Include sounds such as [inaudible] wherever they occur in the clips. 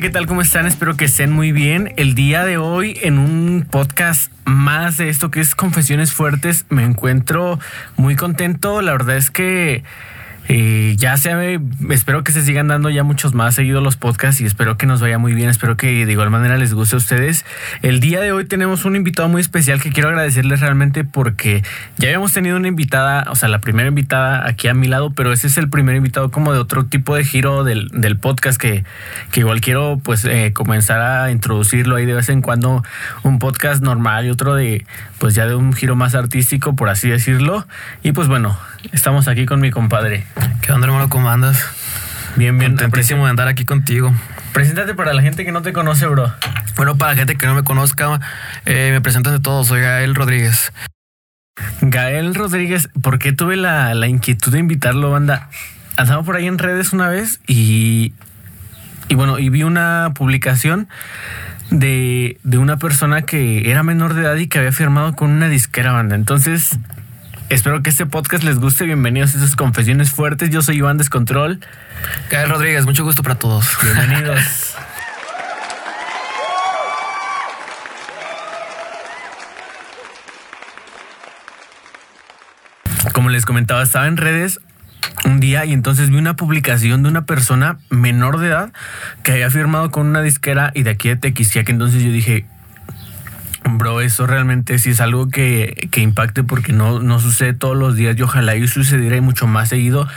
¿Qué tal? ¿Cómo están? Espero que estén muy bien. El día de hoy en un podcast más de esto que es Confesiones Fuertes me encuentro muy contento. La verdad es que y ya se espero que se sigan dando ya muchos más seguidos los podcasts y espero que nos vaya muy bien. Espero que de igual manera les guste a ustedes. El día de hoy tenemos un invitado muy especial que quiero agradecerles realmente porque ya habíamos tenido una invitada, o sea, la primera invitada aquí a mi lado, pero ese es el primer invitado como de otro tipo de giro del, del podcast que, que, igual quiero pues eh, comenzar a introducirlo ahí de vez en cuando un podcast normal y otro de pues ya de un giro más artístico, por así decirlo. Y pues bueno, estamos aquí con mi compadre. ¿Qué onda, hermano? ¿Cómo andas? Bien, bien. Contentísimo de andar aquí contigo. Preséntate para la gente que no te conoce, bro. Bueno, para la gente que no me conozca, eh, me presento de todo. Soy Gael Rodríguez. Gael Rodríguez, ¿por qué tuve la, la inquietud de invitarlo, banda? Andaba por ahí en redes una vez y, y bueno, y vi una publicación de, de, una persona que era menor de edad y que había firmado con una disquera banda. Entonces, espero que este podcast les guste. Bienvenidos a esas confesiones fuertes. Yo soy Iván Descontrol. Gael Rodríguez, mucho gusto para todos. Bienvenidos. [laughs] Como les comentaba, estaba en redes un día y entonces vi una publicación de una persona menor de edad que había firmado con una disquera y de aquí de Tequisquiac. Entonces yo dije, bro, eso realmente sí es algo que, que impacte porque no, no sucede todos los días y ojalá y sucediera y mucho más seguido.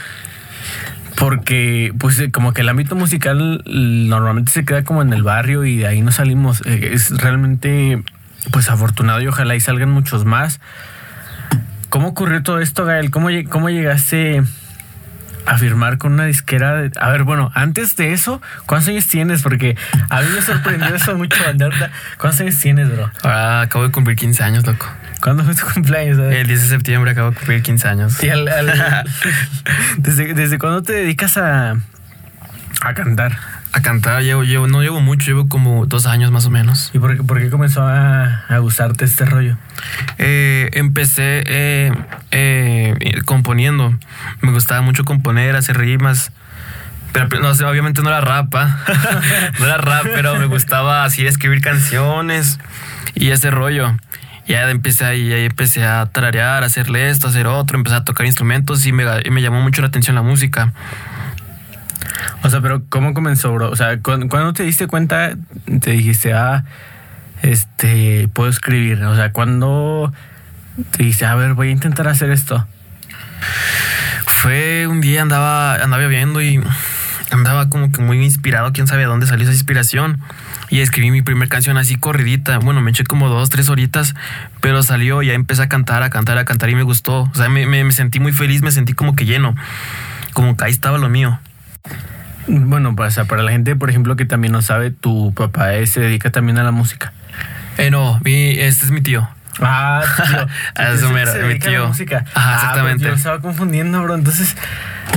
Porque, pues, como que el ámbito musical normalmente se queda como en el barrio y de ahí no salimos. Es realmente, pues, afortunado y ojalá y salgan muchos más. ¿Cómo ocurrió todo esto, Gael? ¿Cómo, cómo llegaste a firmar con una disquera. De, a ver, bueno, antes de eso, ¿cuántos años tienes? Porque a mí me sorprendió eso mucho, Anderta. ¿Cuántos años tienes, bro? Ah, acabo de cumplir 15 años, loco. ¿Cuándo fue tu cumpleaños? El 10 de septiembre acabo de cumplir 15 años. ¿Y al, al, [laughs] [laughs] ¿desde, ¿Desde cuándo te dedicas a, a cantar? A cantar, llevo, llevo, no llevo mucho, llevo como dos años más o menos. ¿Y por qué, por qué comenzó a, a, gustarte este rollo? Eh, empecé eh, eh, componiendo. Me gustaba mucho componer, hacer rimas. Pero no obviamente no era rap, ¿ah? [laughs] no era rap, pero me gustaba así escribir canciones y ese rollo. Y ya empecé ahí, ahí empecé a tararear, a hacerle esto, a hacer otro, empecé a tocar instrumentos y me, y me llamó mucho la atención la música. O sea, pero ¿cómo comenzó, bro? O sea, ¿cuándo te diste cuenta, te dijiste, ah, este, puedo escribir? O sea, ¿cuándo te dijiste, a ver, voy a intentar hacer esto? Fue un día, andaba, andaba viendo y andaba como que muy inspirado, quién sabe de dónde salió esa inspiración. Y escribí mi primera canción así corridita. Bueno, me eché como dos, tres horitas, pero salió y ya empecé a cantar, a cantar, a cantar y me gustó. O sea, me, me, me sentí muy feliz, me sentí como que lleno. Como que ahí estaba lo mío. Bueno, pues, o sea, para la gente, por ejemplo, que también no sabe, tu papá se dedica también a la música. Eh, no, mi, este es mi tío. Ah, tío. [laughs] eso mero, se mi tío. A la música. Ajá, ah, exactamente. Pues yo estaba confundiendo, bro. Entonces,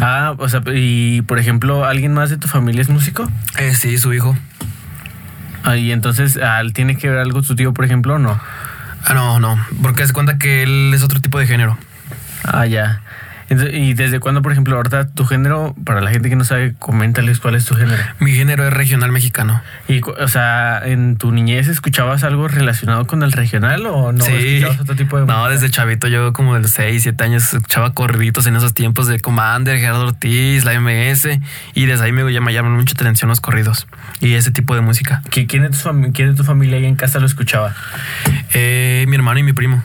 ah, o sea, y por ejemplo, ¿alguien más de tu familia es músico? Eh, sí, su hijo. Ah, y entonces, ¿tiene que ver algo tu tío, por ejemplo, o no? Ah, no, no, porque se cuenta que él es otro tipo de género. Ah, ya. ¿Y desde cuándo, por ejemplo, ahorita tu género, para la gente que no sabe, coméntales cuál es tu género? Mi género es regional mexicano. Y, o sea, ¿en tu niñez escuchabas algo relacionado con el regional o no? Sí. ¿Escuchabas otro tipo de No, desde chavito yo como de los 6, 7 años escuchaba corriditos en esos tiempos de Commander, Gerardo Ortiz, la MS y desde ahí me llaman mucho atención los corridos y ese tipo de música. ¿Quién de tu, quién de tu familia ahí en casa lo escuchaba? Eh, mi hermano y mi primo.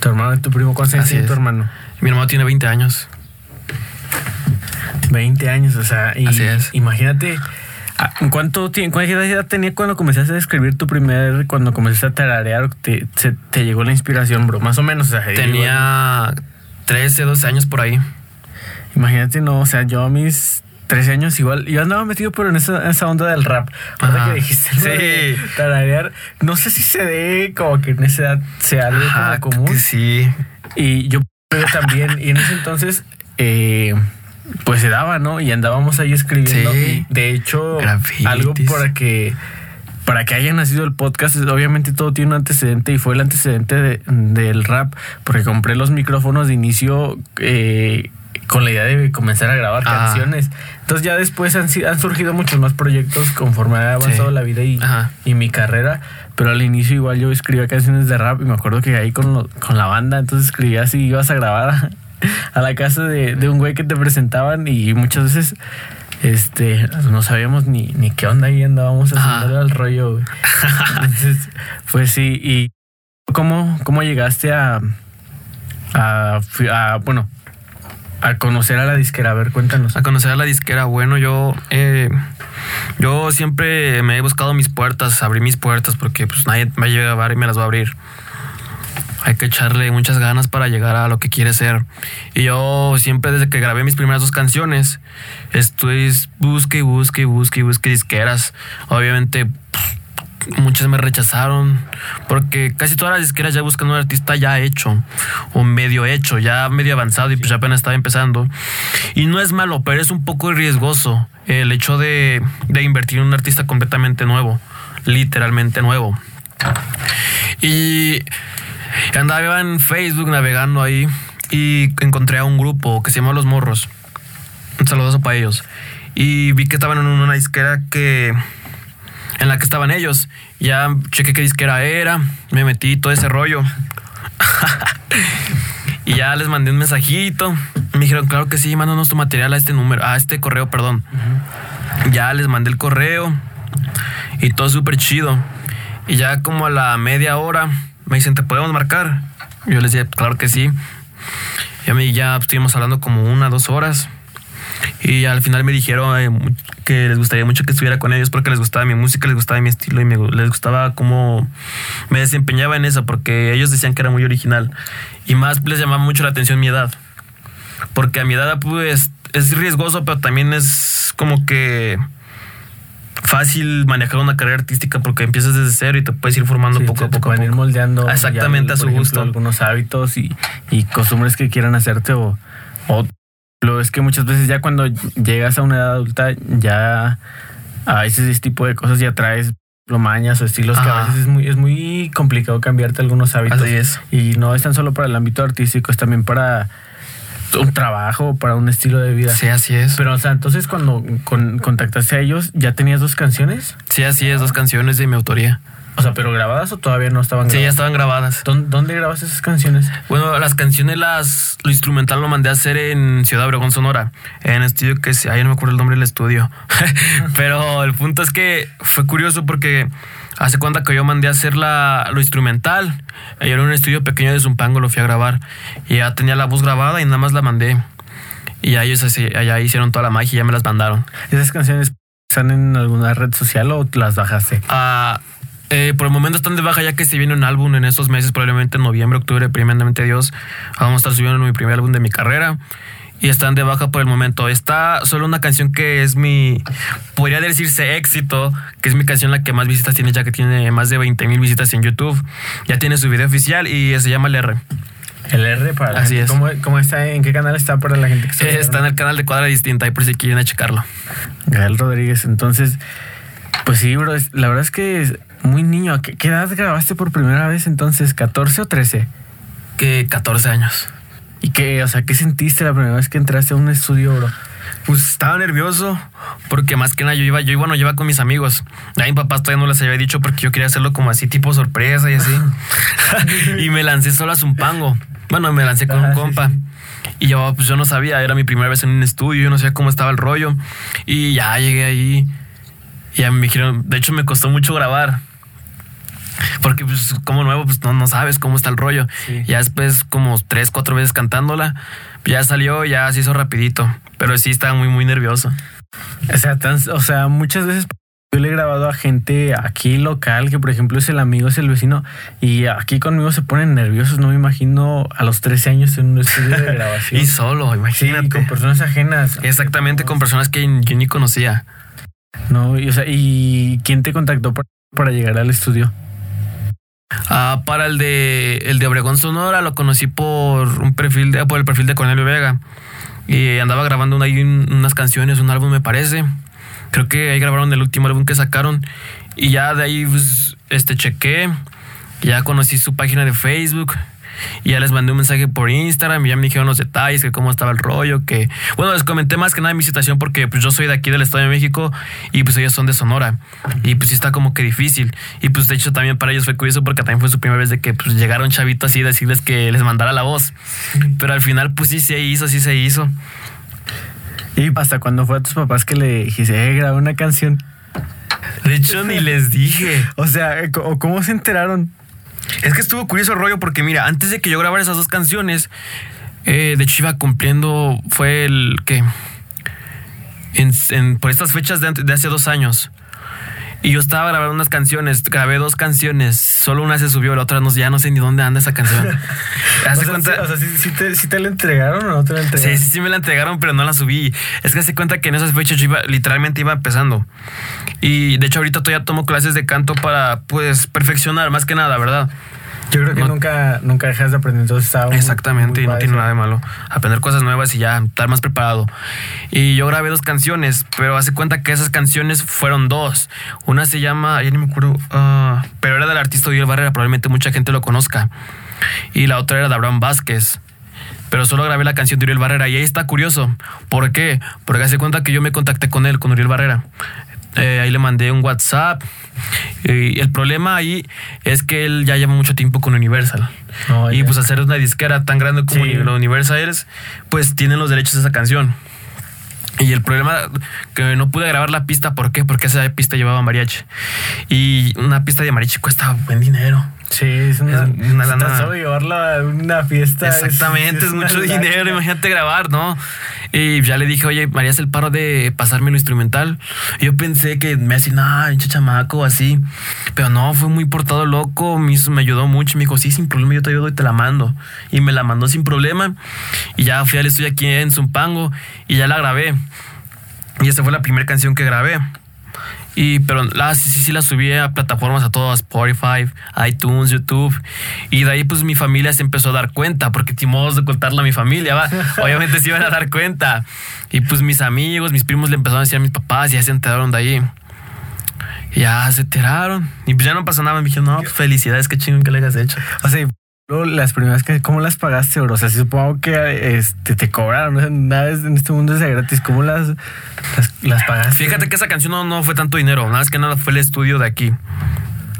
¿Tu hermano y tu primo? ¿Cuántos años tu hermano? Mi hermano tiene 20 años. 20 años, o sea, y Así es. imagínate, ¿cuánto ¿cuánta edad tenía cuando comenzaste a escribir tu primer, cuando comenzaste a tararear, te, llegó la inspiración, bro? Más o menos, o sea, Tenía 13, 12 años por ahí. Imagínate, no, o sea, yo a mis 13 años igual, yo andaba metido pero en esa, esa onda del rap. Ahora que dijiste sí. tararear, no sé si se dé como que en esa edad sea algo Ajá, como común. que sí. Y yo también, y en ese entonces, eh, pues se daba, ¿no? Y andábamos ahí escribiendo. Sí. Y de hecho, Grafitis. algo para que para que haya nacido el podcast, obviamente todo tiene un antecedente y fue el antecedente de, del rap, porque compré los micrófonos de inicio eh, con la idea de comenzar a grabar canciones. Entonces ya después han, surgido muchos más proyectos conforme ha avanzado Sí. la vida y, y mi carrera. Pero al inicio igual yo escribía canciones de rap y me acuerdo que ahí con, lo- con la banda, entonces escribía así, ibas a grabar a, a la casa de, de un güey que te presentaban y muchas veces este no sabíamos ni, ni qué onda y andábamos haciendo al rollo. güey. Entonces, pues sí, y ¿cómo, cómo llegaste a, a, a, bueno, a conocer a la disquera? A ver, cuéntanos. a conocer a la disquera. Bueno, yo, eh, yo siempre me he buscado mis puertas, abrir mis puertas, porque pues nadie me va a llevar y me las va a abrir. Hay que echarle muchas ganas para llegar a lo que quiere ser. Y yo siempre desde que grabé mis primeras dos canciones, estoy busque y busque busque busque disqueras. Obviamente muchas me rechazaron porque casi todas las disqueras ya buscan un artista ya hecho o medio hecho, ya medio avanzado y pues apenas estaba empezando. Y no es malo, pero es un poco riesgoso el hecho de, de invertir en un artista completamente nuevo, literalmente nuevo. Y andaba en Facebook navegando ahí y encontré a un grupo que se llama Los Morros. Un saludazo para ellos. Y vi que estaban en una disquera que en la que estaban ellos. Ya chequé qué disquera era, me metí todo ese rollo. [laughs] y ya les mandé un mensajito. Me dijeron, claro que sí, mándanos tu material a este número, a este correo, perdón. Ya les mandé el correo y todo súper chido. Y ya como a la media hora me dicen, ¿te podemos marcar? Yo les dije, claro que sí. Y a mí ya estuvimos hablando como una, dos horas. Y al final me dijeron eh, que les gustaría mucho que estuviera con ellos porque les gustaba mi música, les gustaba mi estilo y me les gustaba cómo me desempeñaba en eso porque ellos decían que era muy original. Y más les llamaba mucho la atención mi edad. Porque a mi edad pues es riesgoso, pero también es como que fácil manejar una carrera artística porque empiezas desde cero y te puedes ir formando Sí, poco te- a te poco. a ir moldeando Exactamente, ya, a su ejemplo, gusto. algunos hábitos y, y costumbres que quieran hacerte o, o lo es que muchas veces ya cuando llegas a una edad adulta ya a veces ese tipo de cosas ya traes mañas o estilos que a veces es muy, es muy complicado cambiarte algunos hábitos. Así es. Y no es tan solo para el ámbito artístico, es también para un trabajo, para un estilo de vida. Sí, así es. Pero, o sea, entonces cuando con- contactaste a ellos, ¿ya tenías dos canciones? Sí, así es, dos canciones de mi autoría. O sea, ¿pero grabadas o todavía no estaban Sí, ya grabadas? estaban grabadas. ¿Dónde, dónde grabas esas canciones? Bueno, las canciones, las, lo instrumental lo mandé a hacer en Ciudad Obregón, Sonora, en estudio que se, ahí no me acuerdo el nombre del estudio. [laughs] Pero el punto es que fue curioso porque hace cuenta que yo mandé a hacer la, lo instrumental. Y era un estudio pequeño de Zumpango, lo fui a grabar. Y ya tenía la voz grabada y nada más la mandé. Y ya ellos así- allá hicieron toda la magia y ya me las mandaron. ¿Esas canciones están en alguna red social o las bajaste? Ah, eh, por el momento están de baja ya que se viene un álbum en estos meses, probablemente en noviembre, octubre, primeramente Dios. Vamos a estar subiendo mi primer álbum de mi carrera. Y están de baja por el momento. Está solo una canción que es mi, podría decirse éxito, que es mi canción la que más visitas tiene, ya que tiene más de 20 mil visitas en YouTube. Ya tiene su video oficial y se llama El R. El R para la Así gente. es. ¿Cómo, cómo está? ¿En qué canal está para la gente que Eh, Está en el canal de Cuadra Distinta, ahí por si quieren a checarlo. Gael Rodríguez. Entonces, pues sí, bro. La verdad es que muy niño. ¿A qué, qué edad grabaste por primera vez entonces? ¿14 o 13? Que 14 años. ¿Y qué, o sea, qué sentiste la primera vez que entraste a un estudio, bro? Pues estaba nervioso porque más que nada yo iba, yo iba, no iba con mis amigos. A mi papá todavía no les había dicho porque yo quería hacerlo como así tipo sorpresa y así. [laughs] y me lancé solo a Zumpango. Bueno, me lancé con Ah, un sí, compa. sí. Y yo, pues yo no sabía, era mi primera vez en un estudio, yo no sabía cómo estaba el rollo. Y ya llegué ahí. Y ya me dijeron, de hecho me costó mucho grabar. Porque pues como nuevo, pues no, no sabes cómo está el rollo. Sí. Ya después como tres, cuatro veces cantándola, ya salió, ya se hizo rapidito. Pero sí estaba muy, muy nervioso. O sea, tan- o sea, muchas veces yo le he grabado a gente aquí local, que por ejemplo es el amigo, es el vecino, y aquí conmigo se ponen nerviosos. No me imagino a los 13 años en un estudio de grabación. [laughs] Y solo, Sí, imagínate. con personas ajenas. Exactamente, con personas que yo ni conocía. No, y, o sea, ¿y quién te contactó para, para llegar al estudio? Ah, para el de el de Obregón Sonora lo conocí por un perfil de, por el perfil de Cornelio Vega. Y andaba grabando un- ahí un- unas canciones, un álbum me parece. Creo que ahí grabaron el último álbum que sacaron. Y ya de ahí pues, este chequé. Ya conocí su página de Facebook. Y ya les mandé un mensaje por Instagram y ya me dijeron los detalles, que cómo estaba el rollo, que... Bueno, les comenté más que nada mi situación porque pues yo soy de aquí del Estado de México y pues ellos son de Sonora. Y pues sí está como que difícil. Y pues de hecho también para ellos fue curioso porque también fue su primera vez de que pues llegaron chavitos así y decirles que les mandara la voz. Pero al final pues sí se hizo, sí se hizo. ¿Y hasta cuando fue a tus papás que le dijiste, eh, grabé una canción? De hecho, ni les dije. [laughs] O sea, ¿cómo se enteraron? Es que estuvo curioso el rollo porque, mira, antes de que yo grabara esas dos canciones, eh, de hecho iba cumpliendo, fue el que. En, por estas fechas de, de hace dos años. Y yo estaba grabando unas canciones, grabé dos canciones, solo una se subió, la otra no, ya no sé ni dónde anda esa canción. [laughs] ¿Hace cuenta? o sea, ¿sí, te, te, la entregaron o no te la entregaron? Sí, sí, sí me la entregaron, pero no la subí. Es que hace cuenta que en esas fechas yo iba, literalmente iba empezando. Y de hecho ahorita todavía tomo clases de canto para, pues, perfeccionar, más que nada, ¿verdad? Yo creo que nunca, nunca dejas de aprender, entonces está Exactamente, y no tiene nada de malo. Aprender cosas nuevas y ya estar más preparado. Y yo grabé dos canciones, pero hace cuenta que esas canciones fueron dos. Una se llama, ya ni me acuerdo, ah, pero era del artista Uriel Barrera, probablemente mucha gente lo conozca. Y la otra era de Abraham Vázquez pero solo grabé la canción de Uriel Barrera y ahí está curioso. ¿Por qué? Porque hace cuenta que yo me contacté con él, con Uriel Barrera. Eh, ahí le mandé un WhatsApp. Y el problema ahí es que él ya lleva mucho tiempo con Universal. Oh, y pues hacer una disquera tan grande como Universal es, pues tienen los derechos de esa canción. Y el problema que no pude grabar la pista, ¿por qué? Porque esa pista llevaba mariachi. Y una pista de mariachi cuesta buen dinero. Sí, es una, es llevarla a una fiesta. Exactamente, es, mucho dinero. Imagínate grabar, ¿no? Y ya le dije, oye, María, es el paro de pasarme lo instrumental. yo pensé que me hacía, nada, hincha chamaco, así. Pero no, fue muy portado loco. Me, me ayudó mucho. Me dijo, sí, sin problema, yo te ayudo y te la mando. Y me la mandó sin problema. Y ya fui al estudio aquí en Zumpango y ya la grabé. Y esa fue la primera canción que grabé. Y, pero la, sí, sí, la subí a plataformas a todas, Spotify, iTunes, YouTube. Y de ahí pues mi familia se empezó a dar cuenta, porque timos de contarle a mi familia, ¿va? [laughs] Obviamente se iban a dar cuenta. Y pues mis amigos, mis primos le empezaron a decir a mis papás y ya se enteraron de ahí. Y ya se enteraron. Y pues ya no pasó nada. Me dijeron, no, pues felicidades, qué chingón que le hayas hecho. O sea, las primeras que, ¿cómo las pagaste, bro? O sea, supongo que este, te cobraron, ¿no? nada en este mundo es gratis. ¿Cómo las, las, pagaste? Fíjate que esa canción no, no fue tanto dinero, nada más que nada fue el estudio de aquí.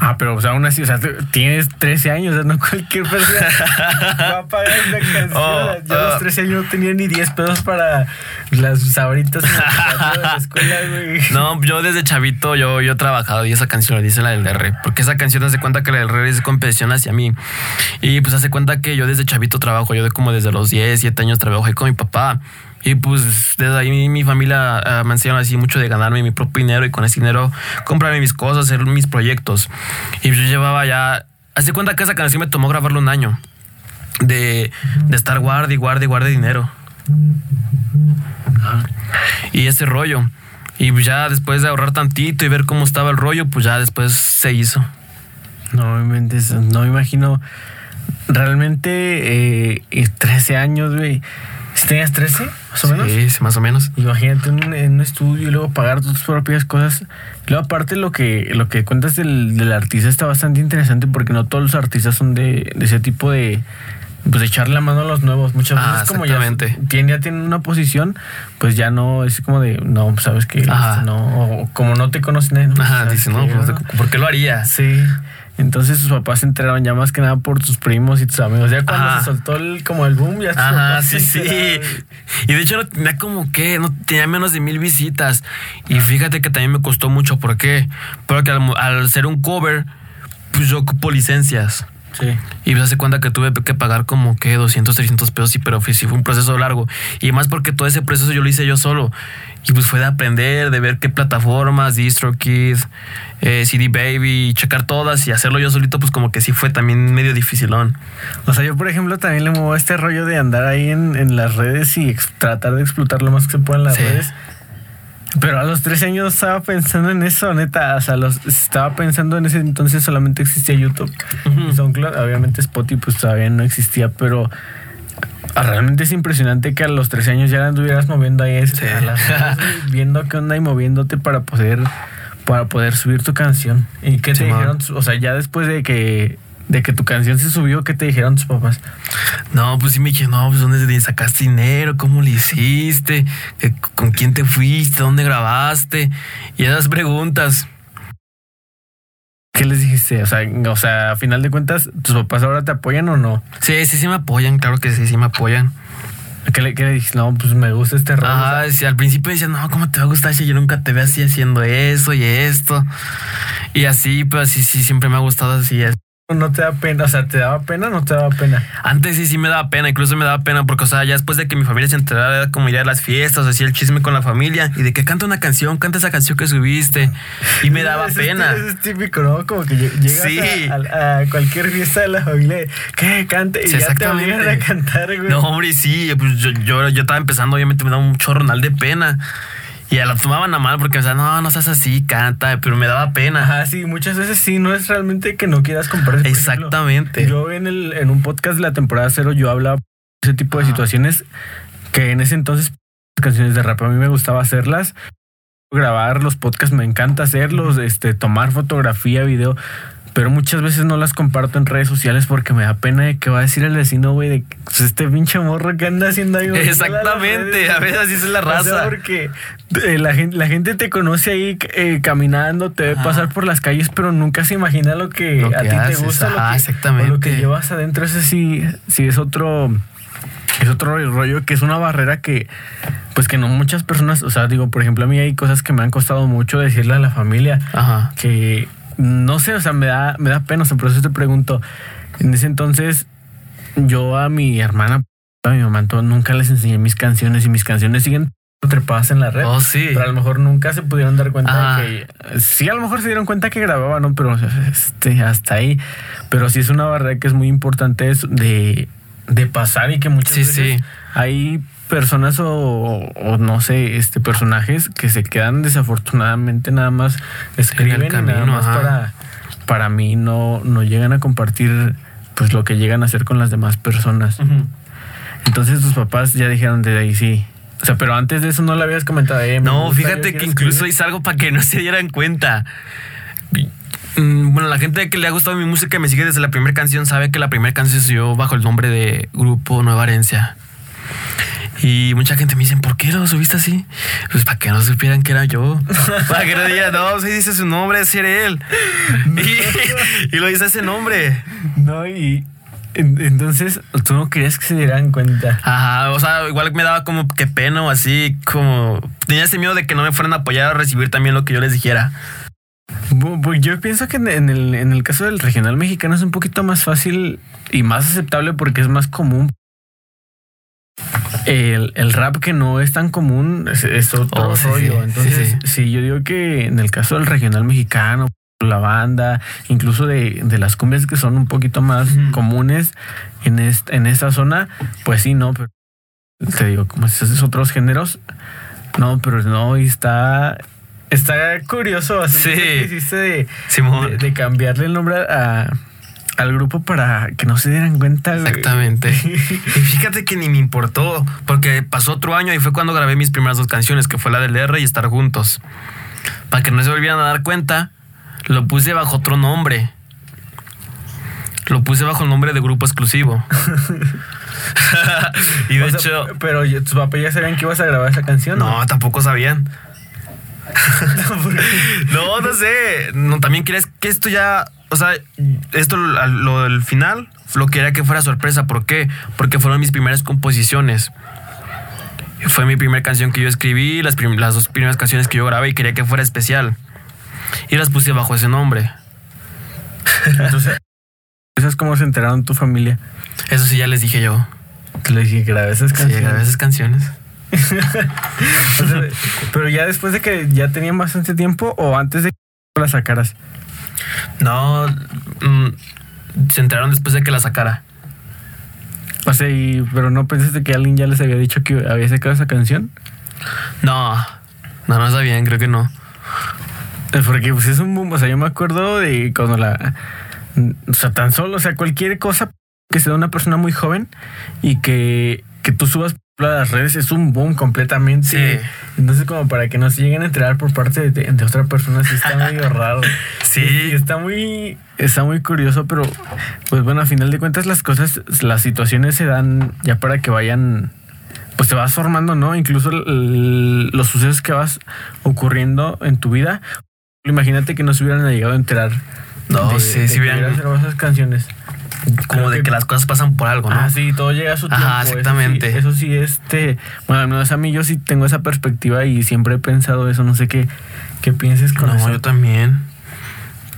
Ah, pero o sea, aún así, o sea, tienes 13 años, o sea, no cualquier persona [laughs] va a pagar esa canción. Oh, Yo a los 13 oh. años no tenía ni 10 pesos para las sabritas en la escuela, güey. [laughs] No, yo desde chavito yo, yo he trabajado y esa canción dice la del R, porque esa canción hace cuenta que la del R es competición hacia mí. Y pues hace cuenta que yo desde chavito trabajo, yo de como desde los 10, 7 años trabajo ahí con mi papá. Y pues desde ahí mi familia uh, me enseñaron así mucho de ganarme mi propio dinero y con ese dinero comprarme mis cosas, hacer mis proyectos. Y yo llevaba ya... Hace cuenta que esa canción me tomó grabarlo un año. De, de estar guarde y guarde y guarde dinero. Y ese rollo. Y pues ya después de ahorrar tantito y ver cómo estaba el rollo, pues ya después se hizo. No no me imagino. Realmente, eh, 13 años, güey. Si tenías 13, más o menos. Sí, más o menos. Imagínate en un estudio y luego pagar tus propias cosas. luego, aparte, lo que, lo que cuentas del, del, artista está bastante interesante porque no todos los artistas son de, de ese tipo de. Pues de echarle la mano a los nuevos. Muchas ah, veces, como ya, tiene, ya tienen una posición, pues ya no es como de, no, sabes que no, como no te conocen. Ajá, dice, no, pues, ¿por qué lo haría? Sí. Entonces sus papás se enteraron ya más que nada por tus primos y tus amigos. Ya cuando se soltó el, como el boom, ya Ajá, sí, sí. Y de hecho no tenía como que, no tenía menos de mil visitas. Y fíjate que también me costó mucho. ¿Por qué? Porque al, al ser un cover, pues yo ocupo licencias. Sí. Y me hace cuenta que tuve que pagar como que 200, 300 pesos, sí, pero sí fue un proceso largo. Y más porque todo ese proceso yo lo hice yo solo. Y pues fue de aprender, de ver qué plataformas, DistroKid, eh, CD Baby, checar todas y hacerlo yo solito, pues como que sí fue también medio dificilón. O sea, yo por ejemplo también le muevo este rollo de andar ahí en, las redes y tratar de explotar lo más que se pueda en las redes. Pero a los 13 años estaba pensando en eso, neta. O sea, los, estaba pensando en ese entonces solamente existía YouTube. obviamente Spotify pues todavía no existía, pero ah, realmente es impresionante que a los 13 años ya anduvieras moviendo ahí ese, [laughs] viendo qué onda y moviéndote para poder para poder subir tu canción. ¿Y qué te dijeron? O sea, ya después de que de que tu canción se subió, ¿qué te dijeron tus papás? No, pues sí me dije, no, pues ¿dónde sacaste dinero? ¿Cómo le hiciste? ¿Con quién te fuiste? ¿Dónde grabaste? Y esas preguntas. ¿Qué les dijiste? O sea, o sea, a final de cuentas, ¿tus papás ahora te apoyan o no? Sí, sí, sí me apoyan, claro que sí, sí me apoyan. ¿Qué le, qué le dijiste? No, pues me gusta este rollo. Ah, sí, al principio decía, no, ¿cómo te va a gustar si yo nunca te veo así haciendo eso y esto? Y así, pues sí, sí, siempre me ha gustado así. ¿No te da pena? O sea, ¿te daba pena o no te daba pena? Antes sí, sí me daba pena, incluso me daba pena porque, o sea, ya después de que mi familia se enterara, era como ir a las fiestas, hacía el chisme con la familia y de que canta una canción, canta esa canción que subiste y me [laughs] daba pena. Eso es típico, ¿no? Como que llegas a, cualquier fiesta de la familia, que cante y ya te obligan a cantar, güey. No, hombre, sí, pues yo, yo, yo estaba empezando, obviamente me daba un chorronal de pena. Y a la tomaban a mal porque, o sea, no, no seas así, canta, pero me daba pena. Ajá, sí, muchas veces sí, no es realmente que no quieras comprar. Exactamente. yo en, el, en un podcast de la temporada cero, yo hablaba de ese tipo de situaciones que en ese entonces canciones de rap a mí me gustaba hacerlas grabar los podcasts me encanta hacerlos este tomar fotografía video pero muchas veces no las comparto en redes sociales porque me da pena de que va a decir el vecino, güey, de pues, este pinche morro que anda haciendo ahí. Exactamente, a veces así es la raza. porque eh, la, gente, la gente te conoce ahí eh, caminando, te ve pasar por las calles, pero nunca se imagina lo que, a ti te gusta. lo que, exactamente. lo que llevas adentro, ese sí, sí es otro es otro rollo que es una barrera que, pues que no muchas personas, o sea, digo, por ejemplo, a mí hay cosas que me han costado mucho decirle a la familia, Ajá. que no sé, o sea, me da, me da pena, o sea, por eso te pregunto. En ese entonces, yo a mi hermana, a mi mamá, nunca les enseñé mis canciones y mis canciones siguen trepadas en la red. Oh, sí. Pero a lo mejor nunca se pudieron dar cuenta de que. Sí, a lo mejor se dieron cuenta que grababa, ¿no? Pero este, hasta ahí. Pero sí es una barrera que es muy importante de, de pasar y que muchas veces sí. hay personas o, no sé, este personajes que se quedan desafortunadamente nada más escriben nada más para, para mí no, no llegan a compartir pues lo que llegan a hacer con las demás personas. Entonces tus papás ya dijeron de ahí sí. O sea, pero antes de eso no lo habías comentado. Eh, no, fíjate que incluso hice algo para que no [laughs] se dieran cuenta. Mm, bueno, la gente que le ha gustado mi música y me sigue desde la primera canción sabe que la primera canción se dio bajo el nombre de Grupo Nueva Herencia. Y mucha gente me dice, ¿por qué lo subiste así? Pues para que no supieran que era yo. [laughs] para que no digan, no, si dice su nombre, es él. [laughs] Y, lo dice ese nombre. No, y entonces tú no querías que se dieran cuenta. Ajá, o sea, igual me daba como que pena o así, como tenía ese miedo de que no me fueran a apoyar a recibir también lo que yo les dijera. Pues yo pienso que en el, en el caso del regional mexicano es un poquito más fácil y más aceptable porque es más común el, el, rap que no es tan común es, otro oh, rollo. Entonces, sí, yo digo que en el caso del regional mexicano, la banda, incluso de, de las cumbias que son un poquito más comunes en, esta, en esta zona, pues sí, no, pero te digo, como si haces otros géneros, no, pero no, y está, está curioso que hiciste de, de cambiarle el nombre a al grupo para que no se dieran cuenta. Exactamente. [laughs] y fíjate que ni me importó, porque pasó otro año y fue cuando grabé mis primeras dos canciones, que fue la del R y Estar Juntos. Para que no se volvieran a dar cuenta, lo puse bajo otro nombre. Lo puse bajo el nombre de grupo exclusivo. [laughs] y de hecho. Pero tus papás ya sabían que ibas a grabar esa canción. No, tampoco sabían. [laughs] no, no sé. No, también crees que esto ya o sea, esto, lo del final, lo quería que fuera sorpresa. ¿Por qué? Porque fueron mis primeras composiciones. Fue mi primera canción que yo escribí, las, las dos primeras canciones que yo grabé y quería que fuera especial. Y las puse bajo ese nombre. Entonces, ¿eso es cómo se enteraron tu familia? Eso sí, ya les dije yo. Te le dije, grabé esas canciones. Sí, grabé esas canciones. [laughs] pero ya después de que ya tenían bastante tiempo o antes de que las sacaras. No, mm, se enteraron después de que la sacara. O sea, pero no pensaste que alguien ya les había dicho que había sacado esa canción? No, no, no sabían, creo que no. Porque pues es un boom, o sea, yo me acuerdo de cuando la... O sea, tan solo, o sea, cualquier cosa que sea una persona muy joven y que que tú subas a las redes es un boom completamente. Sí. Entonces, como para que no se lleguen a enterar por parte de, de otra persona, sí está [laughs] medio raro. Sí. Y está muy, está muy curioso, pero pues bueno, a final de cuentas las cosas, las situaciones se dan ya para que vayan, pues te vas formando, ¿no? Incluso el- los sucesos que vas ocurriendo en tu vida. Imagínate que no se hubieran llegado a enterar. No, sí, sí que hubieran- esas canciones. Como Creo de que las cosas pasan por algo, ¿no? Ah, sí, todo llega a su tiempo. Ajá, eso sí- exactamente. Eso sí, este. Bueno, al menos a mí yo sí tengo esa perspectiva y siempre he pensado eso. No sé qué, qué pienses con No, eso. yo también.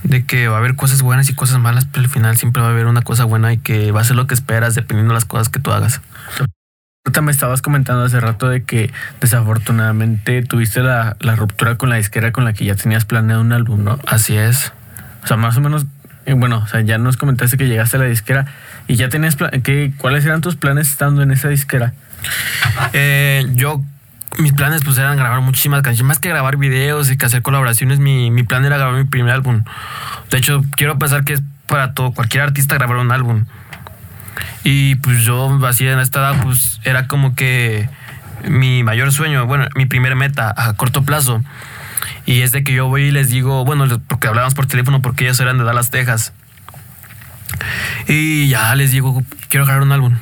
De que va a haber cosas buenas y cosas malas, pero al final siempre va a haber una cosa buena y que va a ser lo que esperas dependiendo de las cosas que tú hagas. Ahorita me estabas comentando hace rato de que desafortunadamente tuviste la, ruptura con la disquera con la que ya tenías planeado un álbum, ¿no? Así es. O sea, más o menos, eh, bueno, o sea, ya nos comentaste que llegaste a la disquera y ya tenías, ¿qué, ¿cuáles eran tus planes estando en esa disquera? Eh, yo, mis planes pues eran grabar muchísimas canciones, más que grabar videos y que hacer colaboraciones, mi, mi plan era grabar mi primer álbum. De hecho, quiero pensar que es para todo, cualquier artista grabar un álbum. Y pues yo así en esta edad pues era como que mi mayor sueño, bueno, mi primer meta a corto plazo. Y es de que yo voy y les digo, bueno, porque hablábamos por teléfono porque ellos eran de Dallas, Texas. Y ya les digo, quiero grabar un álbum.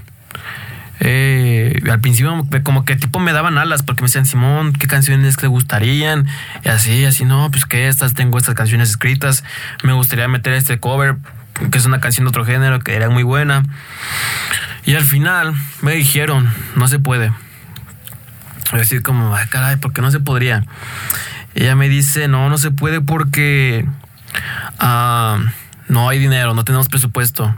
Eh, al principio como que tipo me daban alas porque me decían, Simón, ¿qué canciones te gustarían? Y así, así, no, pues que estas, tengo estas canciones escritas, me gustaría meter este cover, que es una canción de otro género, que era muy buena. Y al final me dijeron, no se puede. Y decir como, ay caray, ¿por qué no se podría? Ella me dice, no, no se puede porque ah, no hay dinero, no tenemos presupuesto.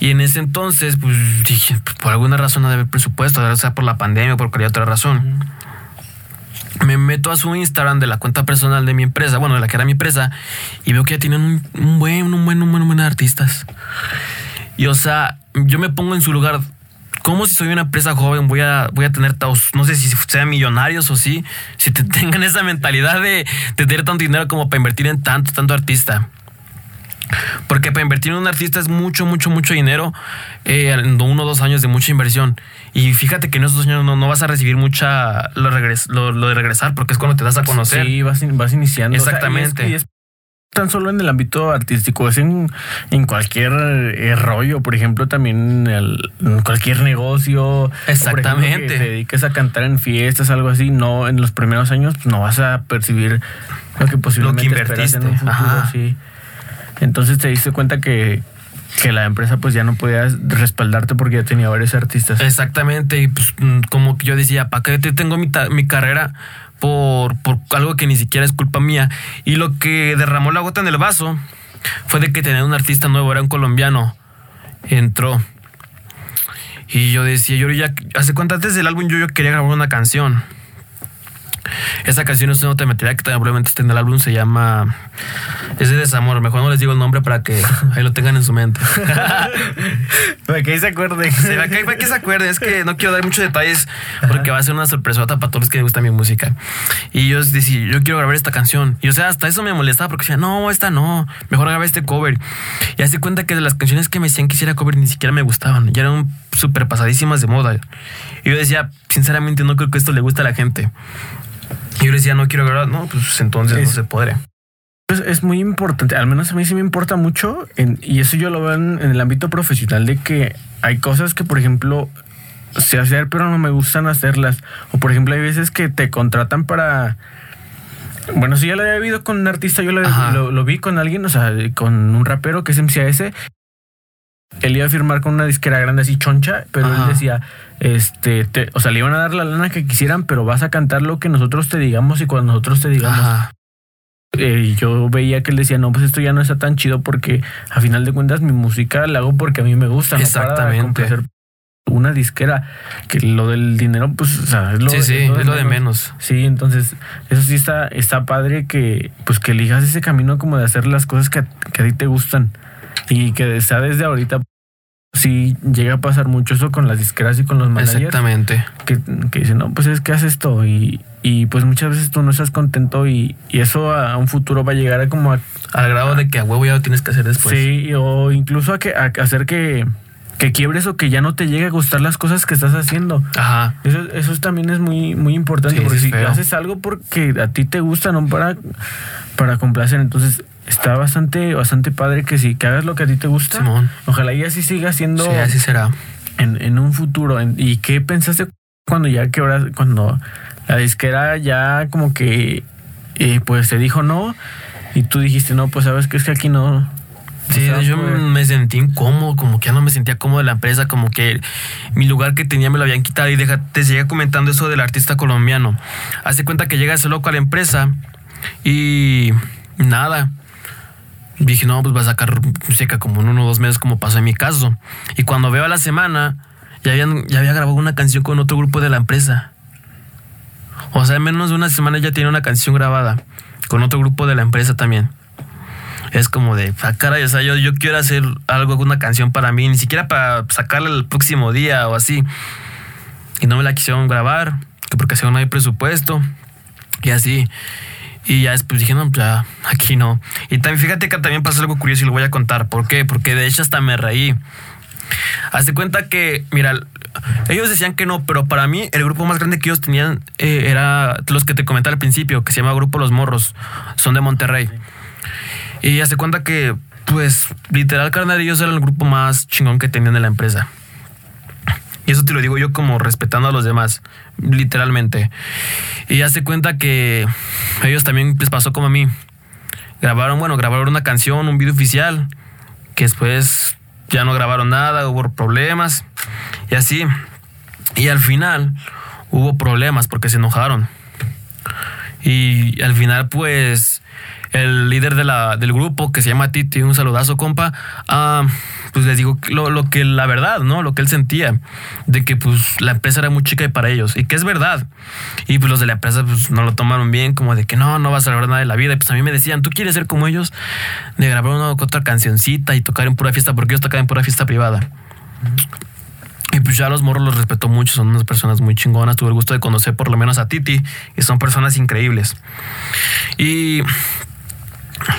Y en ese entonces, pues dije, por alguna razón no debe haber presupuesto, ya sea por la pandemia o por cualquier otra razón. Me meto a su Instagram de la cuenta personal de mi empresa, bueno, de la que era mi empresa, y veo que ya tienen un, buen, un buen, un buen, un buen de artistas. Y o sea, yo me pongo en su lugar. ¿Cómo si soy una empresa joven voy a, voy a tener, no sé si sean millonarios o sí, si te [laughs] tengan esa mentalidad de, de tener tanto dinero como para invertir en tanto, tanto artista? Porque para invertir en un artista es mucho, mucho, mucho dinero, eh, en uno o dos años de mucha inversión. Y fíjate que en esos dos años no, no vas a recibir mucha lo, regres- lo, lo de regresar, porque es cuando te das a conocer. Sí, vas, vas iniciando. O sea, y es- Exactamente. y es tan solo en el ámbito artístico, es en, en cualquier eh, rollo, por ejemplo, también en, el- en cualquier negocio. por ejemplo, Exactamente. que te dediques a cantar en fiestas, algo así, no, en los primeros años pues, no vas a percibir lo que posiblemente esperas en un invertiste, futuro, ajá. sí. Entonces te diste cuenta que, que la empresa pues ya no podía respaldarte porque ya tenía varios artistas. Exactamente, y pues mm, como yo decía, ¿para qué te tengo mi, mi carrera por, por algo que ni siquiera es culpa mía? Y lo que derramó la gota en el vaso fue de que tenía un artista nuevo, era un colombiano, entró. Y yo decía, yo ya, hace cuánto antes del álbum yo, yo quería grabar una canción. Esa canción es una material que probablemente esté en el álbum, se llama... Es de desamor, mejor no les digo el nombre para que ahí lo tengan en su mente. [laughs] Para que ahí se acuerden. Sí, para que, para que se acuerden, es que no quiero dar muchos detalles porque va a ser una sorpresota para todos los que les gusta mi música. Y yo decía, yo quiero grabar esta canción. Y o sea, hasta eso me molestaba porque decía, no, esta no, mejor graba este cover. Y hace cuenta que de las canciones que me decían que hiciera cover ni siquiera me gustaban, ya eran súper pasadísimas de moda. Y yo decía, sinceramente, no creo que esto le guste a la gente. Y yo decía, no quiero grabar, no, pues entonces no se podrá. Es, es muy importante, al menos a mí sí me importa mucho, en- y eso yo lo veo en, en el ámbito profesional, de que hay cosas que, por ejemplo, sé hacer, pero no me gustan hacerlas. O, por ejemplo, hay veces que te contratan para... Bueno, si ya lo había vivido con un artista, yo lo, Ajá. lo- lo vi con alguien, o sea, con un rapero que es MCAS. Él iba a firmar con una disquera grande así choncha, pero Ajá. él decía, este, te- o sea, le iban a dar la lana que quisieran, pero vas a cantar lo que nosotros te digamos y cuando nosotros te digamos. Ajá. Eh, yo veía que él decía, no, pues esto ya no está tan chido porque a final de cuentas mi música la hago porque a mí me gusta. no para Exactamente. una disquera, que lo del dinero, pues, o sea, es lo, Sí, sí, es lo de menos. Sí, entonces, eso sí está, está padre que, pues, que elijas ese camino como de hacer las cosas que, a- que a ti te gustan y que sea desde ahorita. Sí, llega a pasar mucho eso con las disqueras y con los managers Exactamente. que, que dicen, no, pues es que haces esto y, y pues muchas veces tú no estás contento y, y eso a un futuro va a llegar a como a, Al grado de que a huevo ya lo tienes que hacer después. sí, o incluso a, que, a hacer que, que quiebres o que ya no te llegue a gustar las cosas que estás haciendo. Ajá. Eso, eso también es muy, muy importante, Sí, porque si feo. haces algo porque a ti te gusta, no para, para complacer, entonces está bastante, bastante padre que sí, que hagas lo que a ti te gusta. Simón. Ojalá y así siga siendo Sí, así será. en, en un futuro. En- ¿Y qué pensaste cuando ya quebras, cuando la disquera ya como que eh, pues te dijo no y tú dijiste no, pues sabes que es que aquí no. Sí, yo poder"? me sentí incómodo, como que ya no me sentía cómodo de la empresa, como que mi lugar que tenía me lo habían quitado. Y deja, te seguía comentando eso del artista colombiano. Hace cuenta que llega ese loco a la empresa y nada. Dije, no, pues va a sacar música como en uno o dos meses, como pasó en mi caso. Y cuando veo a la semana, ya, habían, ya había grabado una canción con otro grupo de la empresa. O sea, en menos de una semana ya tiene una canción grabada con otro grupo de la empresa también. Es como de, ah, caray, o sea, yo, yo quiero hacer algo, una canción para mí, ni siquiera para sacarla el próximo día o así. Y no me la quisieron grabar, que porque según no hay presupuesto. Y así. Y ya después dije, no, pues ya, aquí no. Y también fíjate que también pasó algo curioso y lo voy a contar. ¿Por qué? Porque de hecho hasta me reí. Hazte cuenta que, mira, ellos decían que no, pero para mí el grupo más grande que ellos tenían eh, era los que te comenté al principio, que se llama Grupo Los Morros. Son de Monterrey. Y hace cuenta que, pues, literal, carnal, ellos eran el grupo más chingón que tenían en la empresa. Y eso te lo digo yo como respetando a los demás, literalmente. Y hace cuenta que ellos también les pasó como a mí. Grabaron, bueno, grabaron una canción, un video oficial, que después ya no grabaron nada, hubo problemas y así. Y al final hubo problemas porque se enojaron. Y al final, pues, el líder de la, del grupo, que se llama Titi, un saludazo, compa, ah, pues les digo lo, lo que la verdad, ¿no? Lo que él sentía, de que pues la empresa era muy chica para ellos, y que es verdad. Y pues los de la empresa pues no lo tomaron bien, como de que no, no vas a lograr nada de la vida. Y pues a mí me decían, ¿tú quieres ser como ellos? De grabar una otra cancioncita y tocar en pura fiesta, porque ellos tocaban en pura fiesta privada. Y pues ya los morros los respeto mucho, son unas personas muy chingonas. Tuve el gusto de conocer por lo menos a Titi y son personas increíbles. Y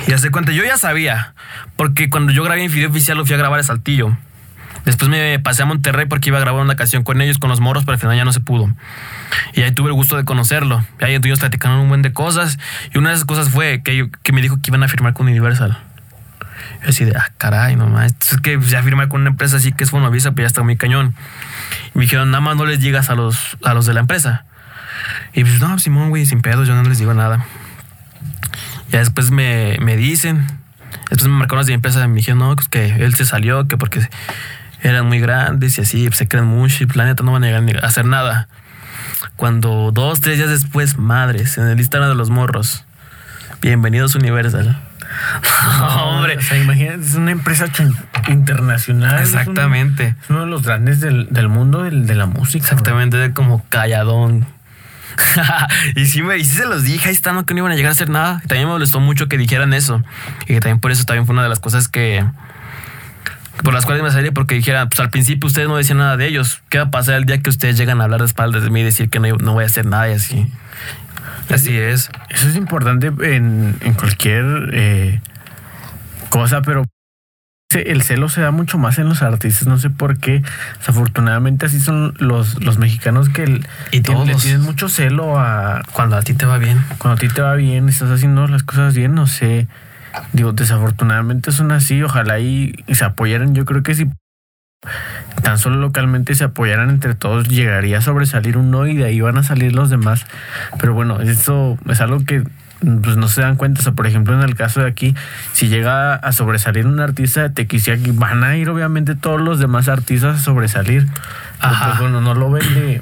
y hace cuenta, yo ya sabía, porque cuando yo grabé video oficial lo fui a grabar a Saltillo. Después me pasé a Monterrey porque iba a grabar una canción con ellos, con los morros, pero al final ya no se pudo. Y ahí tuve el gusto de conocerlo. Y ahí estuvimos platicando un buen de cosas. Y una de esas cosas fue que, yo- me dijo que iban a firmar con Universal. Yo así de, ah, caray, no más. Es que ya firmar con una empresa así que es Fonovisa, pero ya está muy cañón. Y me dijeron, nada más no les digas a los, a los de la empresa. Y pues, no, Simón, güey, sin pedos, yo no les digo nada. Ya después me, me dicen, después me marcaron los de mi empresa y me dijeron, no, pues que él se salió, que porque eran muy grandes y así, pues se creen mucho y pues, la neta no van a llegar ni a hacer nada. Cuando dos, tres días después, madres, en el Instagram de los morros, bienvenidos Universal. [laughs] hombre. O sea, imagínate, es una empresa internacional. es un- Exactamente. Es uno de los grandes del, del mundo del- de la música. Exactamente, de como calladón. [laughs] y sí, me, y sí se los dije, ahí está, no, que no iban a llegar a hacer nada. También me molestó mucho que dijeran eso. Y que también por eso también fue una de las cosas que. Por las cuales me salí, porque dijeran, pues al principio ustedes no decían nada de ellos. ¿Qué va a pasar el día que ustedes llegan a hablar de espaldas de mí y decir que no, no voy a hacer nada y así? Así es. Eso es importante en, en cualquier eh, cosa, pero el celo se da mucho más en los artistas, no sé por qué. Desafortunadamente así son los, los mexicanos que el- Y tienen- le todos. tienen mucho celo a Cuando a ti te va bien. cuando a ti te va bien, estás haciendo las cosas bien, no sé. Digo, desafortunadamente son así, ojalá y, y se apoyaran. Yo creo que si tan solo localmente se apoyaran entre todos, llegaría a sobresalir uno y de ahí van a salir los demás. Pero bueno, eso es algo que pues no se dan cuenta. O sea, por ejemplo, en el caso de aquí, si llega a sobresalir un artista de Tequisiaqui, van a ir obviamente todos los demás artistas a sobresalir. Pero, Ajá. pues, bueno, no lo ven de,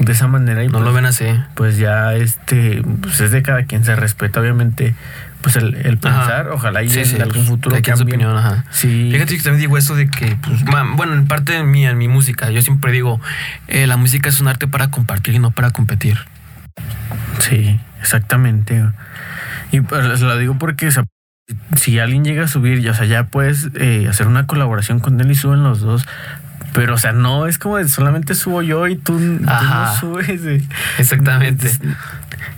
de esa manera y No pues, lo ven así. pues ya este pues es de cada quien se respeta obviamente pues el, el pensar ojalá y Sí, en sí, algún pues, futuro su opinión, ajá. sí Fíjate que también digo eso de que, pues, bueno, en parte de mí, en mi música, yo siempre digo, eh, la música es un arte para compartir y no para competir. sí exactamente y pues, lo digo porque o sea, si alguien llega a subir ya, o sea ya puedes eh, hacer una colaboración con él y suben los dos pero o sea no es como de solamente subo yo y tú, tú no subes eh. Exactamente.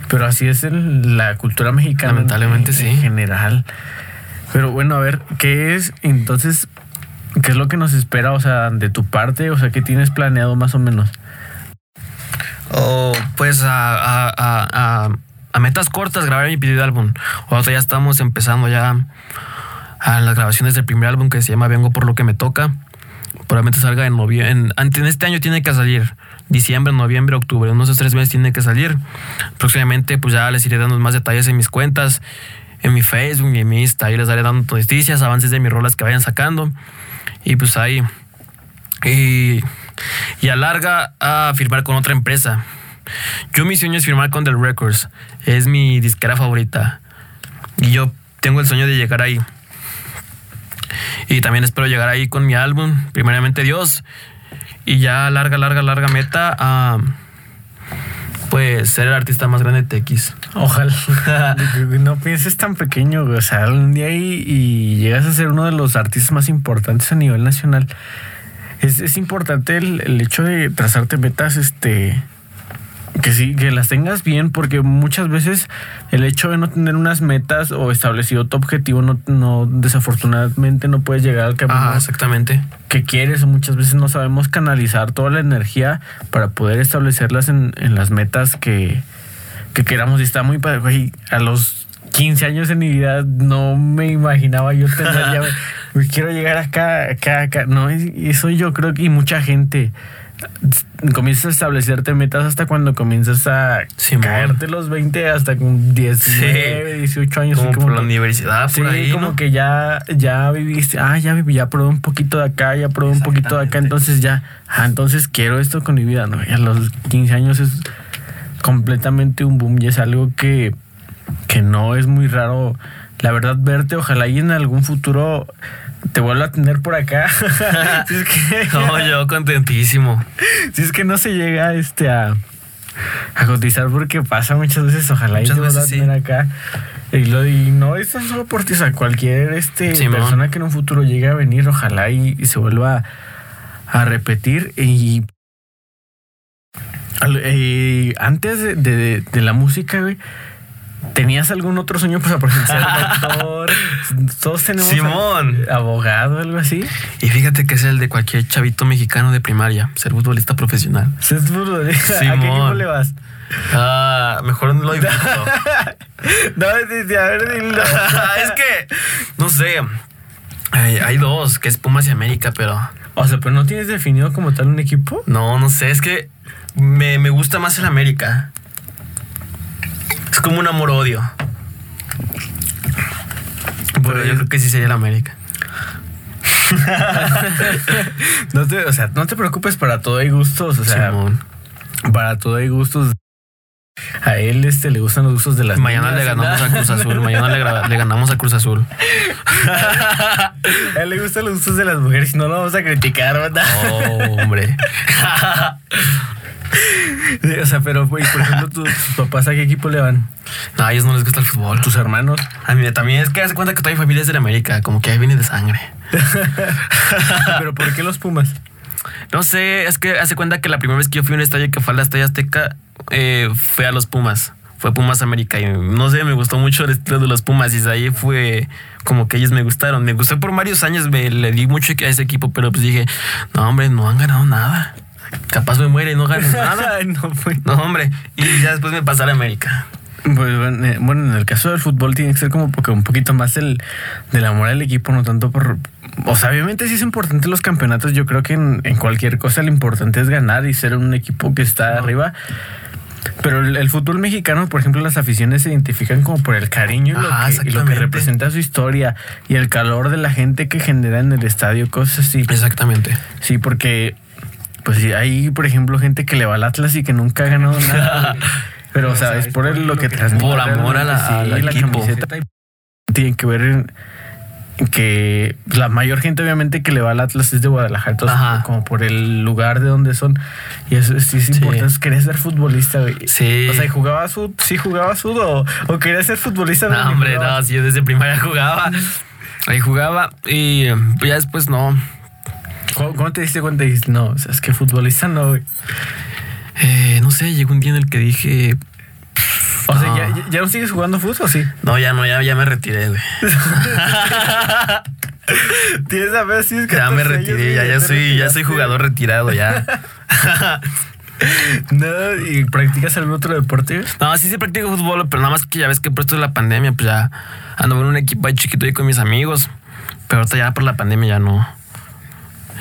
Pero así es el- la cultura mexicana. Lamentablemente, en, sí. En general. Pero bueno, a ver, ¿qué es? Entonces, ¿Qué es lo que nos espera, o sea, de tu parte? O sea, ¿qué tienes planeado más o menos? Oh, pues a, a, a, a, metas cortas grabar mi primer álbum. O ya estamos empezando ya a las grabaciones del primer álbum que se llama Vengo por lo que me toca. Probablemente salga en noviembre. En, en este año tiene que salir. Diciembre, noviembre, octubre. Unos tres meses tiene que salir. Próximamente, pues ya les iré dando más detalles en mis cuentas, en mi Facebook y en mi Insta. Ahí les daré dando noticias, avances de mis rolas que vayan sacando. Y pues ahí. Y, y alarga a firmar con otra empresa. Yo mi sueño es firmar con The Records. Es mi disquera favorita. Y yo tengo el sueño de llegar ahí. Y también espero llegar ahí con mi álbum, primeramente Dios. Y ya larga, larga, larga meta a pues ser el artista más grande de TX. Ojalá. [laughs] no pienses tan pequeño, o sea, un día y, y, llegas a ser uno de los artistas más importantes a nivel nacional. Es, es importante el, el, hecho de trazarte metas, este, que sí, que las tengas bien, porque muchas veces el hecho de no tener unas metas o establecido tu objetivo, no, no desafortunadamente no puedes llegar al camino ah, exactamente. que quieres, o muchas veces no sabemos canalizar toda la energía para poder establecerlas en, en las metas que, que queramos. Y está muy padre, güey, a los 15 años en mi vida no me imaginaba yo tener [laughs] ya, quiero llegar acá, acá, acá. No, eso yo creo que y mucha gente comienzas a establecerte metas hasta cuando comienzas a sí, caerte los 20 hasta con 19, sí. 18 años. Como, como por la universidad, sí, por ahí, como ¿no? que ya, ya viviste, ah, ya viví, ya probé un poquito de acá, ya probé un poquito de acá, entonces ya, ah, entonces quiero esto con mi vida, ¿no? Y a los 15 años es completamente un boom y es algo que, que no es muy raro, la verdad, verte, ojalá y en algún futuro te vuelvo a tener por acá. [laughs] si es que, no, yo contentísimo. Si es que no se llega este a, a cotizar porque pasa muchas veces, ojalá muchas y te vuelva a tener acá. Y, lo, y no es tan solo por ti, o sea, cualquier este, Sí, persona que en un futuro llegue a venir, ojalá y, y se vuelva a, a repetir. Y eh, antes de, de- de la música, güey, ¿tenías algún otro sueño? Pues, por ejemplo, ser doctor. Todos tenemos Simón. abogado, algo así. Y fíjate que es el de cualquier chavito mexicano de primaria, ser futbolista profesional. Ser futbolista. ¿A qué Simón. equipo le vas? Ah, mejor no lo [laughs] invito. No, sí, sí, a ver, dilo. [laughs] es que, no sé, hay, hay dos, que es Pumas y América, pero O sea, pero no tienes definido como tal un equipo. no, no sé, es que me, me gusta más el América. Es como un amor-odio. Pero yo creo que sí sería el América. [laughs] No te, o sea, no te preocupes, para todo hay gustos. O sea, Simón. para todo hay gustos. A él este, le gustan los gustos de las Mañana niñas, le ganamos a Cruz Azul. Mañana le, ganamos a Cruz Azul. [laughs] A él le gustan los gustos de las mujeres y no lo vamos a criticar, ¿verdad? Oh, hombre. [laughs] O sea, pero, güey, por ejemplo, tus, tus papás a qué equipo le van? No, a ellos no les gusta el fútbol. Tus hermanos. A mí también es que hace cuenta que toda mi familia es de la América, como que ahí viene de sangre. [laughs] pero ¿por qué los Pumas? No sé, es que hace cuenta que la primera vez que yo fui a un estadio que fue al Estadio Azteca eh, fue a los Pumas. Fue Pumas América y no sé, me gustó mucho el estilo de los Pumas y ahí fue como que ellos me gustaron. Me gustó por varios años, me le di mucho a ese equipo, pero pues dije, no hombre, no han ganado nada. Capaz me muere y no ganan nada. [laughs] No, pues. No hombre. Y ya después me pasé a la América. Pues bueno, eh, bueno, en el caso del fútbol tiene que ser como porque un poquito más el del amor al equipo, no tanto por... O sea, obviamente sí es importante los campeonatos. Yo creo que en, en cualquier cosa lo importante es ganar y ser un equipo que está arriba. Pero el, el fútbol mexicano, por ejemplo, las aficiones se identifican como por el cariño y, lo, que, y lo que representa su historia y el calor de la gente que genera en el estadio, cosas así. Exactamente. Sí, porque pues sí, hay, por ejemplo, gente que le va al Atlas y que nunca ha ganado [laughs] nada. Pero, o sea, es por el- lo que transmite. Por amor a la- realmente, al equipo. camiseta Tiene que ver en, en que la mayor gente, obviamente, que le va al Atlas es de Guadalajara. Entonces, Ajá. como por el lugar de donde son. Y eso sí es Sí. importante. Querías ser futbolista, güey. Sí. O sea, ¿y jugabas fut? Sí, jugabas fut o, o querías ser futbolista. No, hombre, jugabas? no, si yo desde primaria jugaba. Ahí jugaba y eh, ya después no. ¿Cómo, cómo te diste cuenta? Dijiste, no, o sea, es que futbolista no, güey. Eh, no sé, llegó un día en el que dije, O sea, No. ¿ya, ya, ya no sigues jugando fútbol o sí? no, ya no, ya, ya me retiré, güey. [laughs] Tienes a ver si es que Ya me retiré, ya, ya soy, ya soy jugador retirado, ya. [laughs] No, ¿y practicas algún otro deporte? No, sí, sí practico fútbol, pero nada más que ya ves que por esto de la pandemia, pues ya ando en un equipo ahí chiquito ahí con mis amigos. Pero ahorita ya por la pandemia ya no.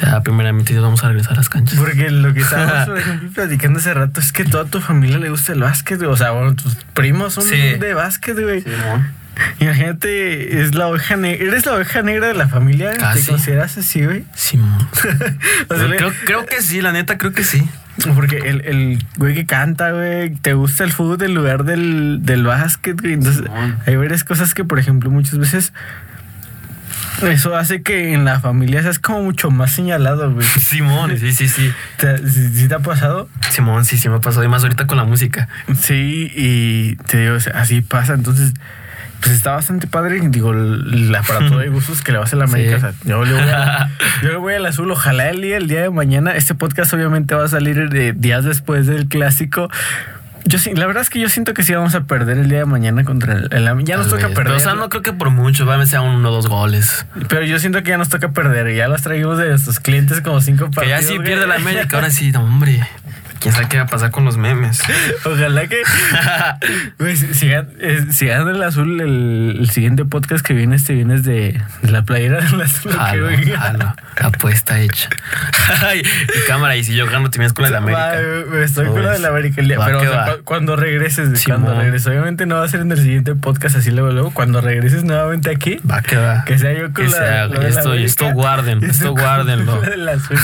Ya primeramente ya vamos a regresar a las canchas. Porque lo que estábamos, [laughs] por ejemplo, platicando hace rato es que toda tu familia le gusta el básquet, güey. O sea, bueno, tus primos son Sí. de básquet, güey. Imagínate, es la oveja negra. Eres la oveja negra de la familia. Casi. ¿Te consideras así, güey? Simón. [laughs] O sea, le- creo, creo que sí, la neta, creo que sí. Porque el, el güey que canta, güey, te gusta el fútbol en lugar del, del básquet, güey. Entonces, hay varias cosas que, por ejemplo, muchas veces eso hace que en la familia seas como mucho más señalado, güey. [laughs] Simón, sí, sí, sí. ¿Te, sí, sí te ha pasado? Simón, sí, sí me ha pasado. Y más ahorita con la música. Sí, y te digo, así pasa. Entonces, pues está bastante padre. Digo, el aparato de [laughs] gustos que le vas a la América. Sí. O sea, yo, le voy a- [laughs] yo le voy al azul. Ojalá el día, el día de mañana. Este podcast obviamente va a salir de días después del clásico. Yo sí, la verdad es que yo siento que sí vamos a perder el día de mañana contra el, el Ya nos toca vez. perder. Pero, o sea, no creo que por mucho. Va a ser uno o dos goles. Pero yo siento que ya nos toca perder. Ya los traímos de nuestros clientes como cinco Que partidos. ya sí güey. pierde la América. Ahora sí, no, hombre. [laughs] ¿Quién sabe qué va a pasar con los memes? [laughs] Ojalá que güey, si, si gan- eh, si gana el azul, el, el siguiente podcast que viene, este vienes de, de la playera del azul. Jalo, que, jalo. Apuesta hecha. y cámara, y si yo gano, te vienes con la de la América. Va, estoy con la de la América el día. Va Pero o sea, cu- cuando regreses, Simón. cuando regreses, obviamente no va a ser en el siguiente podcast así luego, luego. Cuando regreses nuevamente aquí, Va que va. que sea yo con Que la, sea, la de la esto- América, esto guarden, esto guárdenlo. la azul.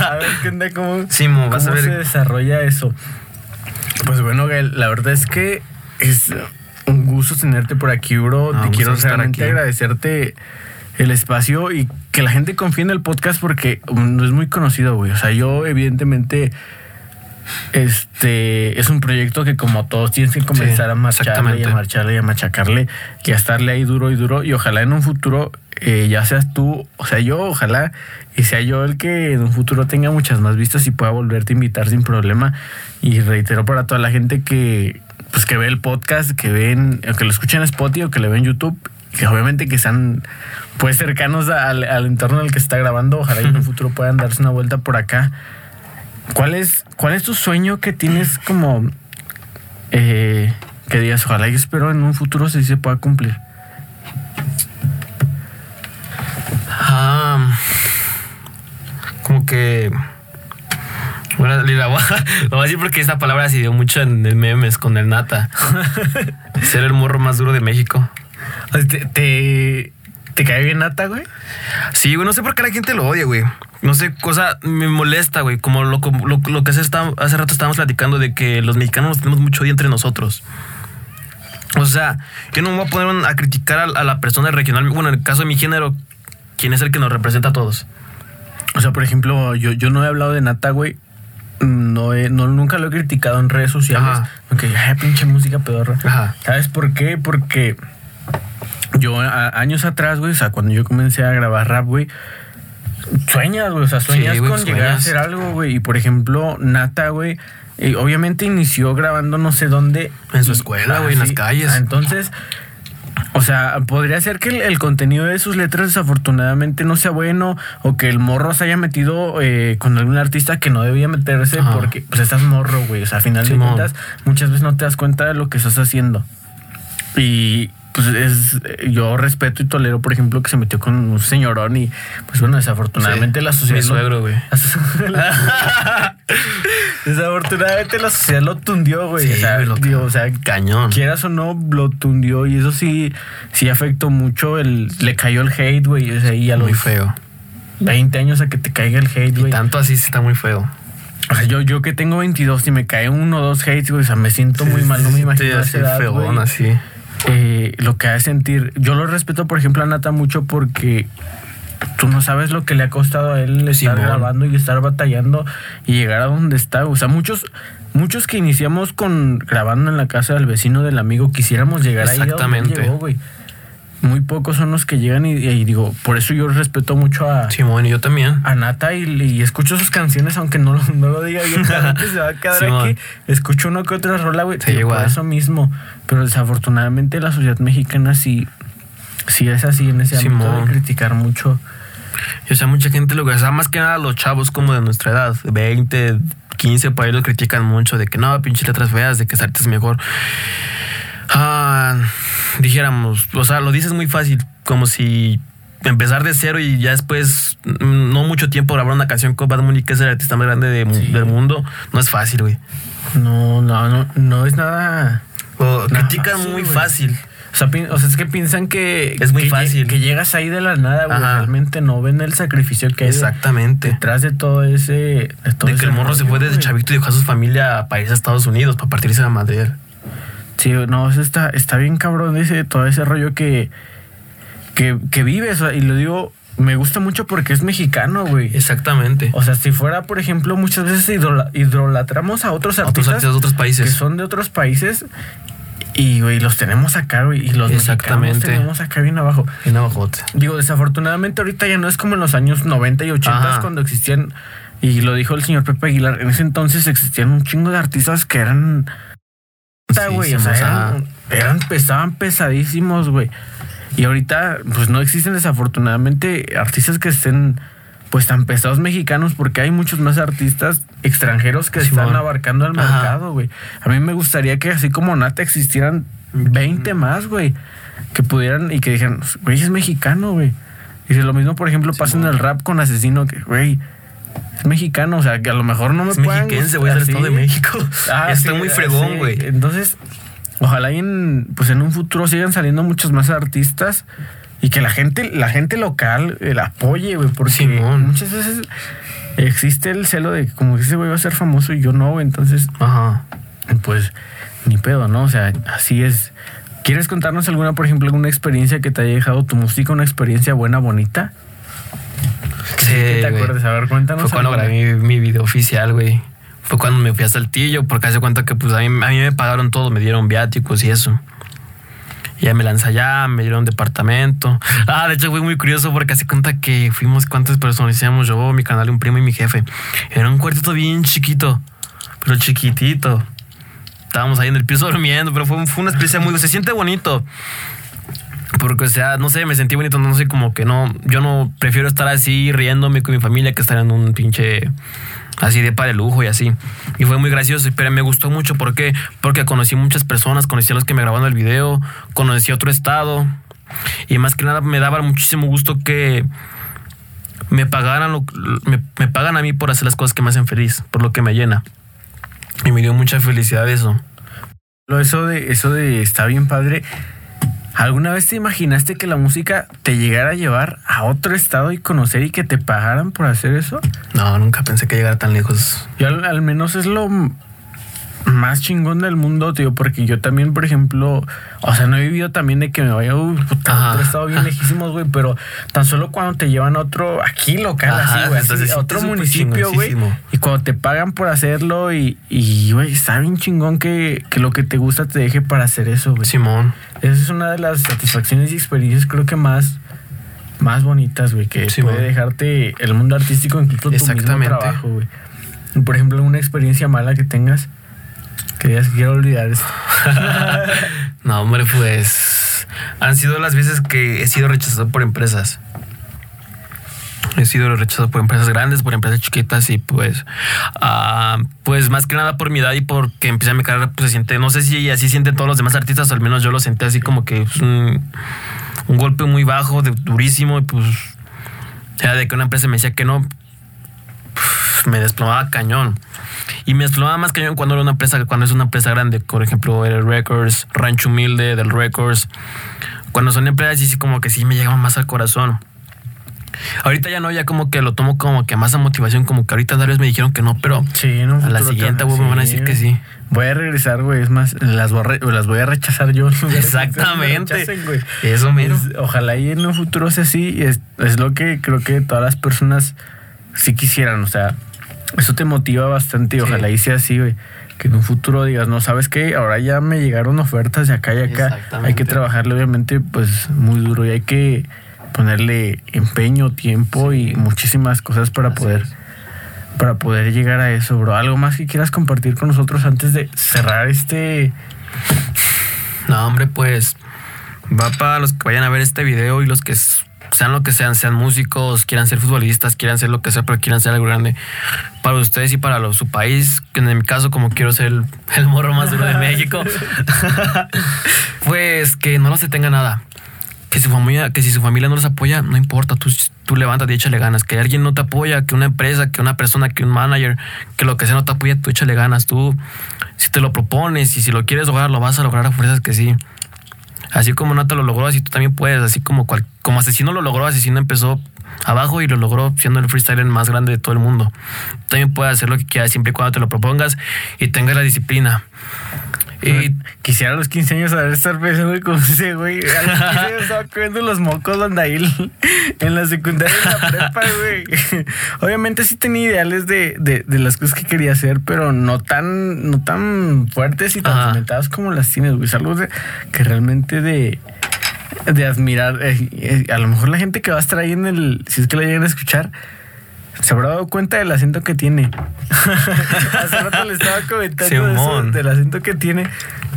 A ver qué onda, cómo, Simón, vas a cómo ver. se desarrolla eso. Pues bueno, Gael, la verdad es que es un gusto tenerte por aquí, bro. No, Te quiero realmente aquí. agradecerte el espacio y que la gente confíe en el podcast porque um, no es muy conocido, güey. O sea, yo evidentemente este es un proyecto que como todos tienes que comenzar a marcharle y a marcharle y a machacarle y a estarle ahí duro y duro y ojalá en un futuro eh, ya seas tú, o sea yo ojalá y sea yo el que en un futuro tenga muchas más vistas y pueda volverte a invitar sin problema y reitero para toda la gente que pues que ve el podcast, que ven, o que lo escuchen en Spotify o que le ven en YouTube, que obviamente que sean pues cercanos al, al entorno en el que se está grabando, ojalá y en un [laughs] futuro puedan darse una vuelta por acá. ¿Cuál es, cuál es tu sueño que tienes como eh, que digas, ojalá yo espero en un futuro si se pueda cumplir? Ah, como que. Bueno, la voy a- [laughs] lo voy a decir porque esta palabra se dio mucho en el memes con el nata. [laughs] Ser el morro más duro de México. ¿Te, te, te cae bien Nata, güey? Sí, güey, no sé por qué la gente lo odia, güey. No sé, cosa me molesta, güey. Como lo, lo, lo que hace, está- hace rato estábamos platicando de que los mexicanos tenemos mucho odio entre nosotros. O sea, yo no me voy a poner a criticar a, a la persona regional. Bueno, en el caso de mi género, ¿quién es el que nos representa a todos? O sea, por ejemplo, yo, yo no he hablado de Nata, güey. No, he- no nunca lo he criticado en redes sociales. Ay, pinche música pedorra. Ajá. ¿Sabes por qué? Porque yo a- años atrás, güey, o sea, cuando yo comencé a grabar rap, güey, sueñas, güey, o sea, sueñas Sí, güey, con llegar a hacer algo, güey. Y por ejemplo, Nata, güey, eh, obviamente inició grabando no sé dónde. En su Y- escuela, ah, güey, en las calles. Ah, entonces, o sea, podría ser que el, el contenido de sus letras desafortunadamente no sea bueno o que el morro se haya metido eh, con algún artista que no debía meterse Ajá. porque pues estás morro, güey. O sea, a final de cuentas, muchas veces no te das cuenta de lo que estás haciendo. Y pues es, yo respeto y tolero, por ejemplo, que se metió con un señorón y pues bueno, desafortunadamente Sí, la sociedad... Mi suegro, güey. [laughs] desafortunadamente la sociedad lo tundió, güey. Sí, o sea, lo digo, o sea, Cañón. quieras o no, lo tundió y eso sí, sí afectó mucho. El, le cayó el hate, güey. O sea, y a los Muy feo. 20 años a que te caiga el hate, güey. tanto así sí está muy feo. O sea, yo, yo que tengo 22 y me cae uno o dos hates, güey. O sea, me siento muy mal. No me imagino a esa edad, güey. así. Eh, lo que hace sentir. Yo lo respeto, por ejemplo, a Nata mucho porque tú no sabes lo que le ha costado a él estar grabando y estar batallando y llegar a donde está. O sea, muchos, muchos que iniciamos con grabando en la casa del vecino del amigo quisiéramos llegar ahí a donde él Exactamente. Muy pocos son los que llegan y, y digo, por eso yo respeto mucho a, Simón, y yo también. a Nata y, y escucho sus canciones, aunque no, lo- no lo diga bien claro que se va a quedar [laughs] Simón. aquí. Escucho uno que otra rola, güey. Sí, por eso mismo. Pero desafortunadamente la sociedad mexicana sí Sí, es así en ese ámbito Simón. de criticar mucho. Y, o sea, mucha gente lo que, o sea, más que nada los chavos como de nuestra edad, 20, 15, por ahí lo critican mucho de que no, pinche letras feas, de que ese arte es mejor. Ah, dijéramos, o sea, lo dices muy fácil, como si empezar de cero y ya después, mm, no mucho tiempo, grabar una canción con Bad Bunny, que es el artista más grande de- Sí. del mundo, no es fácil, güey. No, no, no, no es nada. O Nada critican fácil, muy güey. fácil. O sea, o sea, es que piensan que. Es muy que fácil. Que llegas ahí de la nada, güey. Ajá. Realmente no ven el sacrificio que hay Exactamente. detrás de todo ese. De, todo De que el morro se fue desde güey. chavito y dejó a su familia para irse a Estados Unidos, para partirse a Madrid. Sí, no, eso está, está bien cabrón ese, todo ese rollo que, que, que vives. y lo digo, me gusta mucho porque es mexicano, güey. Exactamente. O sea, si fuera, por ejemplo, muchas veces idrola- idolatramos a otros Otros artistas artistas de otros que países. son de otros países y, güey, los tenemos acá, güey. Y los Exactamente. mexicanos tenemos acá bien abajo. En abajote. Digo, desafortunadamente ahorita ya no es como en los años 90 y 80 Ajá. cuando existían, y lo dijo el señor Pepe Aguilar, en ese entonces existían un chingo de artistas que eran... Puta, Sí, güey, o sí, sea, o sea, eran, eran pesaban pesadísimos, güey. Y ahorita, pues no existen desafortunadamente artistas que estén pues tan pesados mexicanos porque hay muchos más artistas extranjeros que están abarcando el Ajá. mercado, güey. A mí me gustaría que así como Nata existieran 20 más, güey. Que pudieran y que dijeran, güey, es mexicano, güey. Y si lo mismo, por ejemplo, pasa en el rap con Asesino, que, güey, es mexicano. O sea, que a lo mejor no me Es puedan mexiquense, güey, es Estado de. México. Ah, [laughs] Está sí, muy fregón, güey. Entonces, ojalá en, pues en un futuro sigan saliendo muchos más artistas y que la gente, la gente local el apoye, güey, porque Simón. muchas veces existe el celo de que como que ese güey va a ser famoso y yo no, güey. Entonces, Ajá. pues ni pedo, ¿no? O sea, así es. ¿Quieres contarnos alguna, por ejemplo, alguna experiencia que te haya dejado tu música, una experiencia buena, bonita? Sí, ¿Qué te güey. acuerdas? A ver, cuéntanos. Fue cuando grabé mi, mi video oficial, güey. Fue cuando me fui a Saltillo, porque hace cuenta que pues a mí, a mí me pagaron todo, me dieron viáticos y eso. Y ya me lanzé allá, me dieron departamento. Ah, de hecho fue muy curioso porque hace cuenta que fuimos cuántas personas hacíamos yo, mi canal, un primo y mi jefe. Era un cuartito bien chiquito, pero chiquitito. Estábamos ahí en el piso [laughs] durmiendo, pero fue, fue una experiencia muy... Se siente bonito. Porque, o sea, no sé, me sentí bonito, no sé, como que no, yo no prefiero estar así riéndome con mi familia que estar en un pinche así de para lujo y así. Y fue muy gracioso, pero me gustó mucho. ¿Por qué? Porque conocí muchas personas, conocí a los que me grabaron el video, conocí otro estado. Y más que nada me daba muchísimo gusto que me pagaran, lo- me, me pagan a mí por hacer las cosas que me hacen feliz, por lo que me llena. Y me dio mucha felicidad eso. Eso de, eso de está bien padre. ¿Alguna vez te imaginaste que la música te llegara a llevar a otro estado y conocer y que te pagaran por hacer eso? No, nunca pensé que llegara tan lejos. Yo al, al menos es lo más chingón del mundo, tío, porque yo también, por ejemplo, o sea, no he vivido también de que me vaya uy, puta, otro estado bien lejísimos, güey, pero tan solo cuando te llevan a otro, aquí local, Ajá, así, güey, así, a otro municipio, güey, y cuando te pagan por hacerlo y, y, güey, está bien chingón que, que lo que te gusta te deje para hacer eso, güey. Simón. Esa es una de las satisfacciones y experiencias creo que más, más bonitas, güey, que puede dejarte el mundo artístico, incluso tu mismo trabajo, güey. Por ejemplo, una experiencia mala que tengas, que digas, quiero olvidar esto. [laughs] No, hombre, pues han sido las veces que he sido rechazado por empresas. He sido rechazado por empresas grandes, por empresas chiquitas y pues, ah, pues más que nada por mi edad y porque empecé mi carrera, pues se siente, no sé si así sienten todos los demás artistas, o al menos yo lo sentí así como que es un, un golpe muy bajo, de, durísimo y pues, ya de que una empresa me decía que no, pf, me desplomaba cañón. Y me desplomaba más cañón cuando era una empresa, cuando es una empresa grande, por ejemplo, el Records, Rancho Humilde, del Records. Cuando son empresas, sí, sí, como que sí me llegaban más al corazón. Ahorita ya no, ya como que lo tomo como que más a motivación, como que ahorita tal vez me dijeron que no, pero Sí, a la siguiente, te- güey, me van a decir que sí. Voy a regresar, güey. Es más, las voy a, las voy a rechazar yo. [laughs] Exactamente. rechacen, güey. Eso. Es- ojalá y en un futuro sea así. Es, es lo que creo que todas las personas sí quisieran. O sea, eso te motiva bastante y Sí. ojalá y sea así, güey. Que en un futuro digas, no, ¿sabes qué? Ahora ya me llegaron ofertas de acá y acá. Hay que trabajarle, obviamente, pues muy duro y hay que ponerle empeño, tiempo y muchísimas cosas para Así poder es. para poder llegar a eso, bro. ¿Algo más que quieras compartir con nosotros antes de cerrar este? No, hombre, pues Va para los que vayan a ver este video y los que sean lo que sean, sean músicos, quieran ser futbolistas, quieran ser lo que sea, pero quieran ser algo grande para ustedes y para su país, que en mi caso como quiero ser el, el morro más duro de México, [laughs] pues que no se tenga nada. Que, su familia, que si su familia no los apoya, no importa, tú, tú levántate y échale ganas. Que alguien no te apoya, que una empresa, que una persona, que un manager, que lo que sea no te apoya, tú échale ganas. Tú, si te lo propones y si lo quieres lograr, lo vas a lograr a fuerzas que sí. Así como Nata lo logró, así tú también puedes. Así como, como Asesino lo logró, Asesino empezó abajo y lo logró siendo el freestyler más grande de todo el mundo. también puedes hacer lo que quieras siempre y cuando te lo propongas y tengas la disciplina. Y quisiera a los 15 años saber estar pensando como ese güey. A los 15 años estaba comiendo los mocos ahí en la secundaria en la prepa, [laughs] güey. Obviamente sí tenía ideales de, de, de, las cosas que quería hacer, pero no tan, no tan fuertes y tan cimentadas como las tienes, güey. Es algo que realmente de, de admirar. Eh, eh, a lo mejor la gente que va a estar ahí en el, si es que la llegan a escuchar, se habrá dado cuenta del acento que tiene. [laughs] Hace rato le estaba comentando del acento que tiene.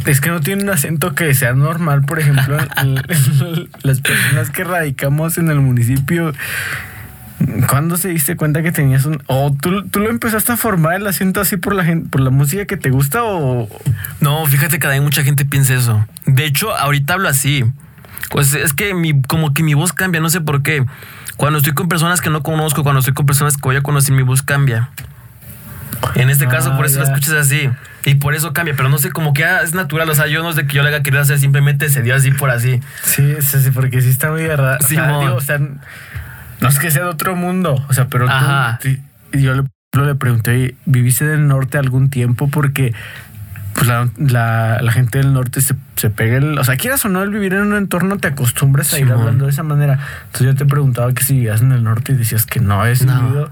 Es que no tiene un acento que sea normal, por ejemplo, [laughs] las personas que radicamos en el municipio. ¿Cuándo se diste cuenta que tenías un... o tú, tú, lo empezaste a formar el acento así por la gente, por la música que te gusta o... No, fíjate que hay mucha gente piensa eso. De hecho, ahorita hablo así. Pues es que mi, como que mi voz cambia, no sé por qué. Cuando estoy con personas que no conozco, cuando estoy con personas que voy a conocer, mi voz cambia. En este caso, por eso lo escuchas así. Y por eso cambia, pero no sé, como que ya es natural. O sea, yo no es de que yo le haya querido hacer, simplemente se dio así por así. Sí, sí, sí porque sí está muy raro. Sí, o, sea, no es que sea de otro mundo. O sea, pero tú, yo le, le pregunté, ¿viviste del norte algún tiempo? Porque pues la, la, gente del norte se, se pega el. O sea, quieras o no, el vivir en un entorno te acostumbras a ir hablando de esa manera. Entonces yo te preguntaba que si vivías en el norte y decías que no es no.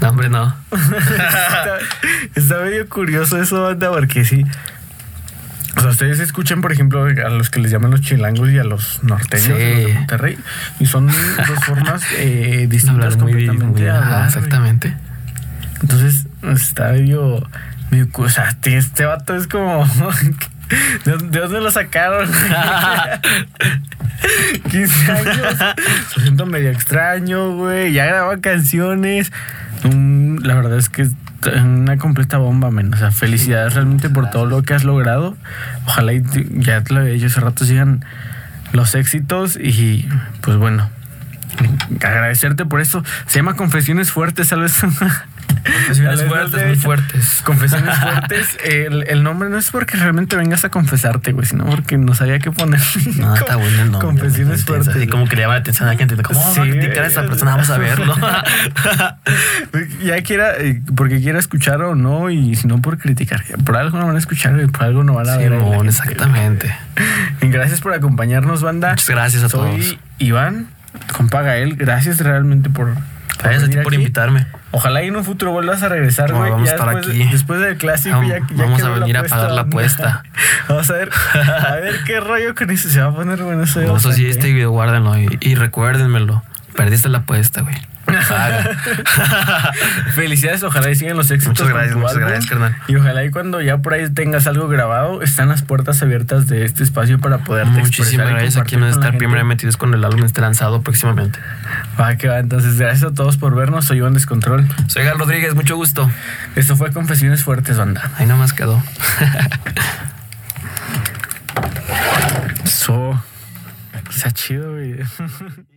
No, hombre, no. [laughs] está, medio curioso eso, banda, porque sí. O sea, ustedes escuchan, por ejemplo, a los que les llaman los chilangos y a los norteños de Monterrey. Y son dos [laughs] formas eh, distintas completamente. exactamente. Entonces, está medio o sea, este vato es como. [laughs] ¿De dónde lo sacaron? [laughs] 15 años. Lo siento medio extraño, güey. Ya grababa canciones. la verdad es que es una completa bomba, men. O sea, felicidades realmente por todo lo que has logrado. Ojalá y ya te lo había dicho hace rato sigan los éxitos y pues bueno, agradecerte por eso. Se llama Confesiones Fuertes, ¿sabes? [laughs] Confesiones fuertes, muy fuertes. Confesiones fuertes. [laughs] El, nombre no es porque realmente vengas a confesarte, güey, sino porque no sabía qué poner. No, [laughs] está bueno el nombre. Confesiones fuertes. Y como que le llama la atención a la gente. ¿Cómo sí, va a criticar a esa persona? Vamos a verlo. [laughs] ya quiera, eh, porque quiera escuchar o no, y si no por criticar. Por algo no van a escuchar y por algo no van a ver. exactamente. gracias por acompañarnos, banda. Muchas gracias a todos. Soy Iván, compa Gael. Gracias realmente por Gracias a ti por invitarme. Ojalá y en un futuro vuelvas a regresar, güey. vamos a estar aquí. Después del clásico, vamos, ya, ya Vamos a venir a pagar la apuesta. [laughs] vamos a ver, a ver qué rollo con eso. Se va a poner bueno eso. Vamos a este video, guárdenlo y, y recuérdenmelo. Perdiste la apuesta, güey. [laughs] Felicidades, ojalá y sigan los éxitos. Muchas gracias, muchas gracias, carnal. Y ojalá y cuando ya por ahí tengas algo grabado, están las puertas abiertas de este espacio para poderte Muchísimas gracias a quienes estar primero metidos con el álbum este lanzado próximamente. Va, que va. Entonces, gracias a todos por vernos. Soy Iván Descontrol. Soy Gal Rodríguez, mucho gusto. Esto fue Confesiones Fuertes, banda. Ahí nomás quedó. [laughs] so. Está chido, güey. [laughs]